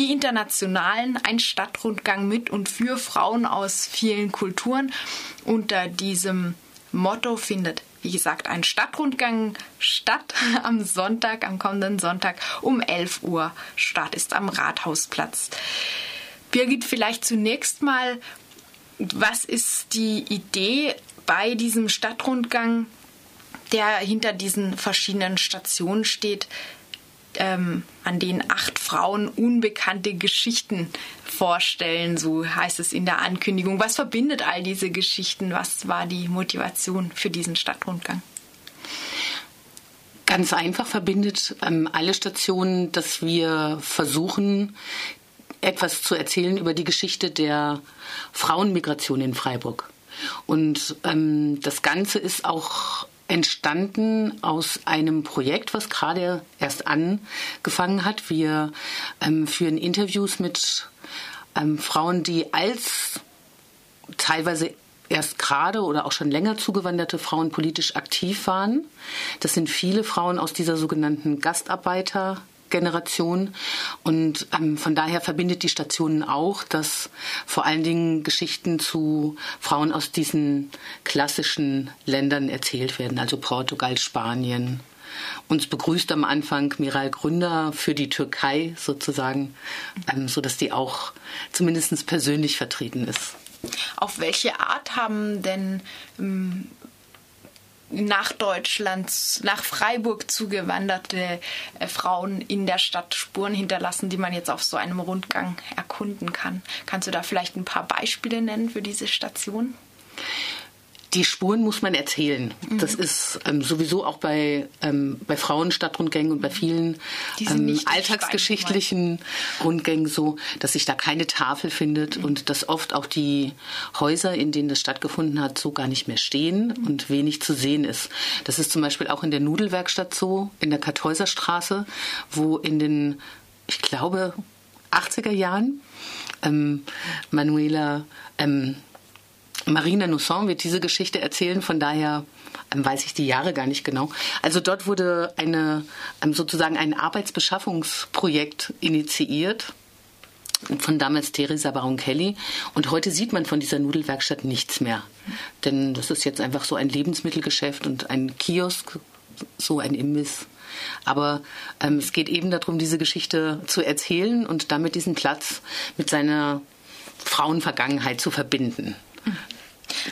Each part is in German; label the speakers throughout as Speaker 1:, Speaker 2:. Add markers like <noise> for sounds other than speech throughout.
Speaker 1: die Internationalen, ein Stadtrundgang mit und für Frauen aus vielen Kulturen. Unter diesem Motto findet, wie gesagt, ein Stadtrundgang statt <laughs> am Sonntag, am kommenden Sonntag um 11 Uhr. Start ist am Rathausplatz. Birgit, vielleicht zunächst mal, was ist die Idee bei diesem Stadtrundgang, der hinter diesen verschiedenen Stationen steht? Ähm, an denen acht Frauen unbekannte Geschichten vorstellen, so heißt es in der Ankündigung. Was verbindet all diese Geschichten? Was war die Motivation für diesen Stadtrundgang?
Speaker 2: Ganz einfach verbindet ähm, alle Stationen, dass wir versuchen, etwas zu erzählen über die Geschichte der Frauenmigration in Freiburg. Und ähm, das Ganze ist auch entstanden aus einem Projekt, was gerade erst angefangen hat. Wir ähm, führen Interviews mit ähm, Frauen, die als teilweise erst gerade oder auch schon länger zugewanderte Frauen politisch aktiv waren. Das sind viele Frauen aus dieser sogenannten Gastarbeiter Generation. Und ähm, von daher verbindet die Station auch, dass vor allen Dingen Geschichten zu Frauen aus diesen klassischen Ländern erzählt werden, also Portugal, Spanien. Uns begrüßt am Anfang Miral Gründer für die Türkei sozusagen, ähm, sodass die auch zumindest persönlich vertreten ist.
Speaker 1: Auf welche Art haben denn ähm, nach Deutschland, nach Freiburg zugewanderte äh, Frauen in der Stadt Spuren hinterlassen, die man jetzt auf so einem Rundgang erkunden kann. Kannst du da vielleicht ein paar Beispiele nennen für diese Station?
Speaker 2: Die Spuren muss man erzählen. Mhm. Das ist ähm, sowieso auch bei, ähm, bei Frauenstadtrundgängen und bei vielen ähm, alltagsgeschichtlichen Rundgängen so, dass sich da keine Tafel findet mhm. und dass oft auch die Häuser, in denen das stattgefunden hat, so gar nicht mehr stehen mhm. und wenig zu sehen ist. Das ist zum Beispiel auch in der Nudelwerkstatt so, in der Kartäuserstraße, wo in den, ich glaube, 80er Jahren ähm, Manuela ähm, Marina Nusson wird diese Geschichte erzählen, von daher ähm, weiß ich die Jahre gar nicht genau. Also dort wurde eine, ähm, sozusagen ein Arbeitsbeschaffungsprojekt initiiert von damals Theresa Baron Kelly. Und heute sieht man von dieser Nudelwerkstatt nichts mehr. Denn das ist jetzt einfach so ein Lebensmittelgeschäft und ein Kiosk, so ein Imbiss. Aber ähm, es geht eben darum, diese Geschichte zu erzählen und damit diesen Platz mit seiner Frauenvergangenheit zu verbinden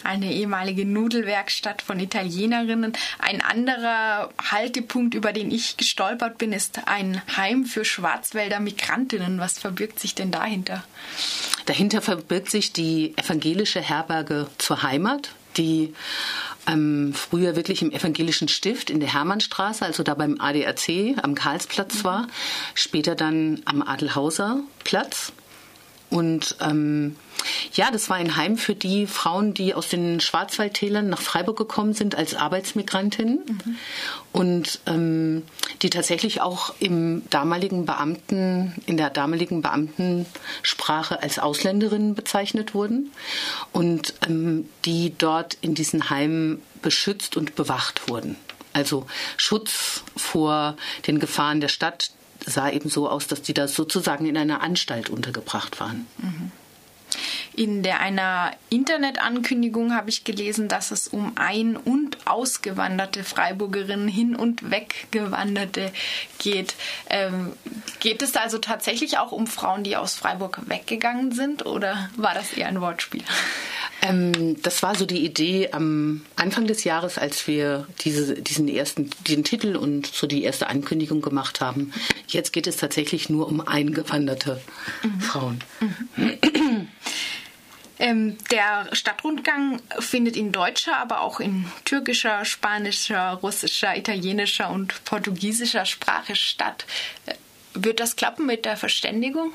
Speaker 1: eine ehemalige Nudelwerkstatt von Italienerinnen. Ein anderer Haltepunkt, über den ich gestolpert bin, ist ein Heim für Schwarzwälder Migrantinnen. Was verbirgt sich denn dahinter?
Speaker 2: Dahinter verbirgt sich die evangelische Herberge zur Heimat, die ähm, früher wirklich im evangelischen Stift in der Hermannstraße, also da beim ADAC am Karlsplatz war, später dann am Adelhauser Platz und ähm, ja, das war ein Heim für die Frauen, die aus den Schwarzwaldtälern nach Freiburg gekommen sind als Arbeitsmigrantinnen mhm. und ähm, die tatsächlich auch im damaligen Beamten, in der damaligen Beamtensprache als Ausländerinnen bezeichnet wurden und ähm, die dort in diesen Heimen beschützt und bewacht wurden. Also Schutz vor den Gefahren der Stadt, sah eben so aus, dass die da sozusagen in einer Anstalt untergebracht waren.
Speaker 1: Mhm. In der einer Internetankündigung habe ich gelesen, dass es um ein- und ausgewanderte Freiburgerinnen, hin- und weggewanderte geht. Ähm, geht es also tatsächlich auch um Frauen, die aus Freiburg weggegangen sind oder war das eher ein Wortspiel?
Speaker 2: Ähm, das war so die Idee am Anfang des Jahres, als wir diese, diesen ersten, diesen Titel und so die erste Ankündigung gemacht haben. Jetzt geht es tatsächlich nur um eingewanderte mhm. Frauen.
Speaker 1: Mhm. Ähm, der Stadtrundgang findet in deutscher, aber auch in türkischer, spanischer, russischer, italienischer und portugiesischer Sprache statt. Äh, wird das klappen mit der Verständigung?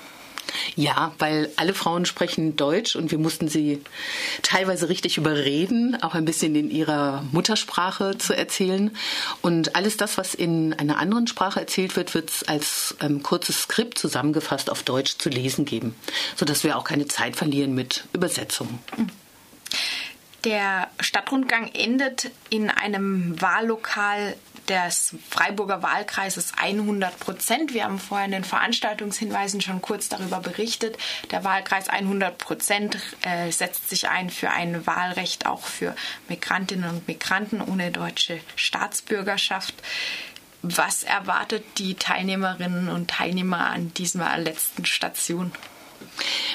Speaker 2: Ja, weil alle Frauen sprechen Deutsch und wir mussten sie teilweise richtig überreden, auch ein bisschen in ihrer Muttersprache zu erzählen. Und alles das, was in einer anderen Sprache erzählt wird, wird es als ähm, kurzes Skript zusammengefasst auf Deutsch zu lesen geben, sodass wir auch keine Zeit verlieren mit Übersetzungen.
Speaker 1: Der Stadtrundgang endet in einem Wahllokal des Freiburger Wahlkreises 100 Prozent. Wir haben vorher in den Veranstaltungshinweisen schon kurz darüber berichtet. Der Wahlkreis 100 Prozent äh, setzt sich ein für ein Wahlrecht auch für Migrantinnen und Migranten ohne deutsche Staatsbürgerschaft. Was erwartet die Teilnehmerinnen und Teilnehmer an dieser letzten Station?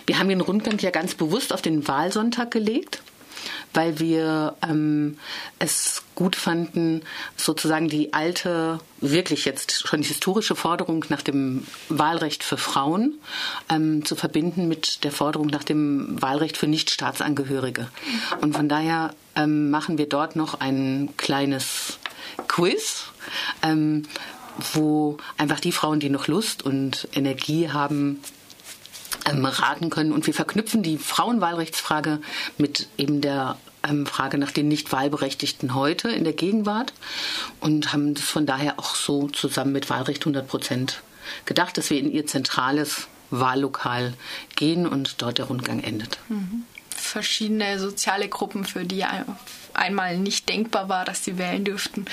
Speaker 2: Wir haben den Rundgang ja ganz bewusst auf den Wahlsonntag gelegt weil wir ähm, es gut fanden, sozusagen die alte, wirklich jetzt schon historische Forderung nach dem Wahlrecht für Frauen ähm, zu verbinden mit der Forderung nach dem Wahlrecht für Nichtstaatsangehörige. Und von daher ähm, machen wir dort noch ein kleines Quiz. Ähm, wo einfach die Frauen, die noch Lust und Energie haben, raten können. Und wir verknüpfen die Frauenwahlrechtsfrage mit eben der ähm, Frage nach den nicht wahlberechtigten heute in der Gegenwart und haben das von daher auch so zusammen mit Wahlrecht 100 Prozent gedacht, dass wir in ihr zentrales Wahllokal gehen und dort der Rundgang endet. Mhm.
Speaker 1: Verschiedene soziale Gruppen, für die einmal nicht denkbar war, dass sie wählen dürften,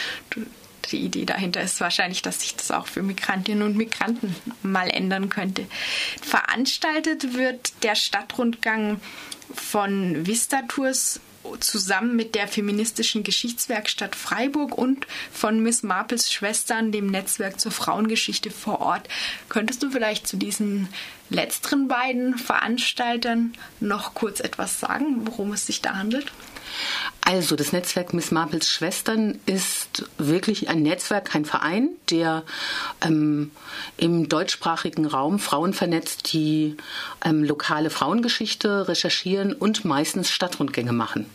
Speaker 1: die Idee dahinter ist wahrscheinlich, dass sich das auch für Migrantinnen und Migranten mal ändern könnte. Veranstaltet wird der Stadtrundgang von Vista Tours zusammen mit der feministischen Geschichtswerkstatt Freiburg und von Miss Marples Schwestern, dem Netzwerk zur Frauengeschichte vor Ort. Könntest du vielleicht zu diesen letzteren beiden Veranstaltern noch kurz etwas sagen, worum es sich da handelt?
Speaker 2: Also das Netzwerk Miss Marples Schwestern ist wirklich ein Netzwerk, kein Verein, der ähm, im deutschsprachigen Raum Frauen vernetzt, die ähm, lokale Frauengeschichte recherchieren und meistens Stadtrundgänge machen.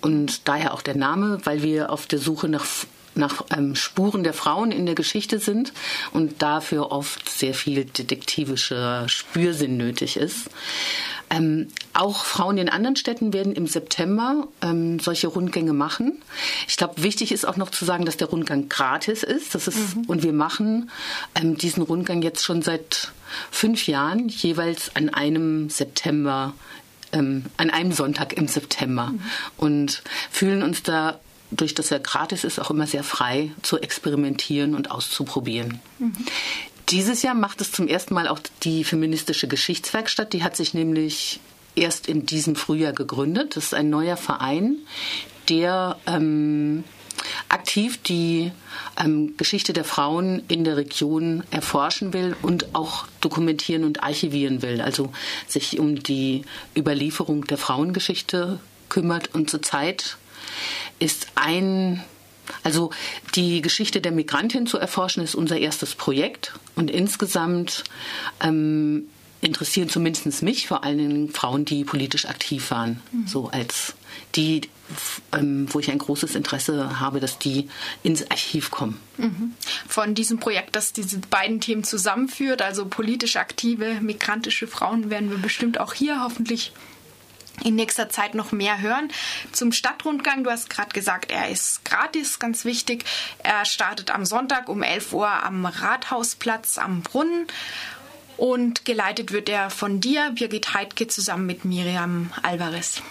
Speaker 2: Und daher auch der Name, weil wir auf der Suche nach nach ähm, Spuren der Frauen in der Geschichte sind und dafür oft sehr viel detektivischer Spürsinn nötig ist. Ähm, auch Frauen in anderen Städten werden im September ähm, solche Rundgänge machen. Ich glaube, wichtig ist auch noch zu sagen, dass der Rundgang gratis ist. Das ist mhm. Und wir machen ähm, diesen Rundgang jetzt schon seit fünf Jahren, jeweils an einem September, ähm, an einem Sonntag im September. Mhm. Und fühlen uns da durch dass er gratis ist, auch immer sehr frei zu experimentieren und auszuprobieren. Mhm. Dieses Jahr macht es zum ersten Mal auch die feministische Geschichtswerkstatt. Die hat sich nämlich erst in diesem Frühjahr gegründet. Das ist ein neuer Verein, der ähm, aktiv die ähm, Geschichte der Frauen in der Region erforschen will und auch dokumentieren und archivieren will. Also sich um die Überlieferung der Frauengeschichte kümmert und zurzeit ist ein also die Geschichte der Migrantin zu erforschen, ist unser erstes Projekt. Und insgesamt ähm, interessieren zumindest mich vor allen Dingen Frauen, die politisch aktiv waren. Mhm. So als die, ähm, wo ich ein großes Interesse habe, dass die ins Archiv kommen.
Speaker 1: Mhm. Von diesem Projekt, das diese beiden Themen zusammenführt, also politisch aktive migrantische Frauen, werden wir bestimmt auch hier hoffentlich in nächster Zeit noch mehr hören. Zum Stadtrundgang, du hast gerade gesagt, er ist gratis, ganz wichtig. Er startet am Sonntag um 11 Uhr am Rathausplatz am Brunnen und geleitet wird er von dir, Birgit Heidke, zusammen mit Miriam Alvarez.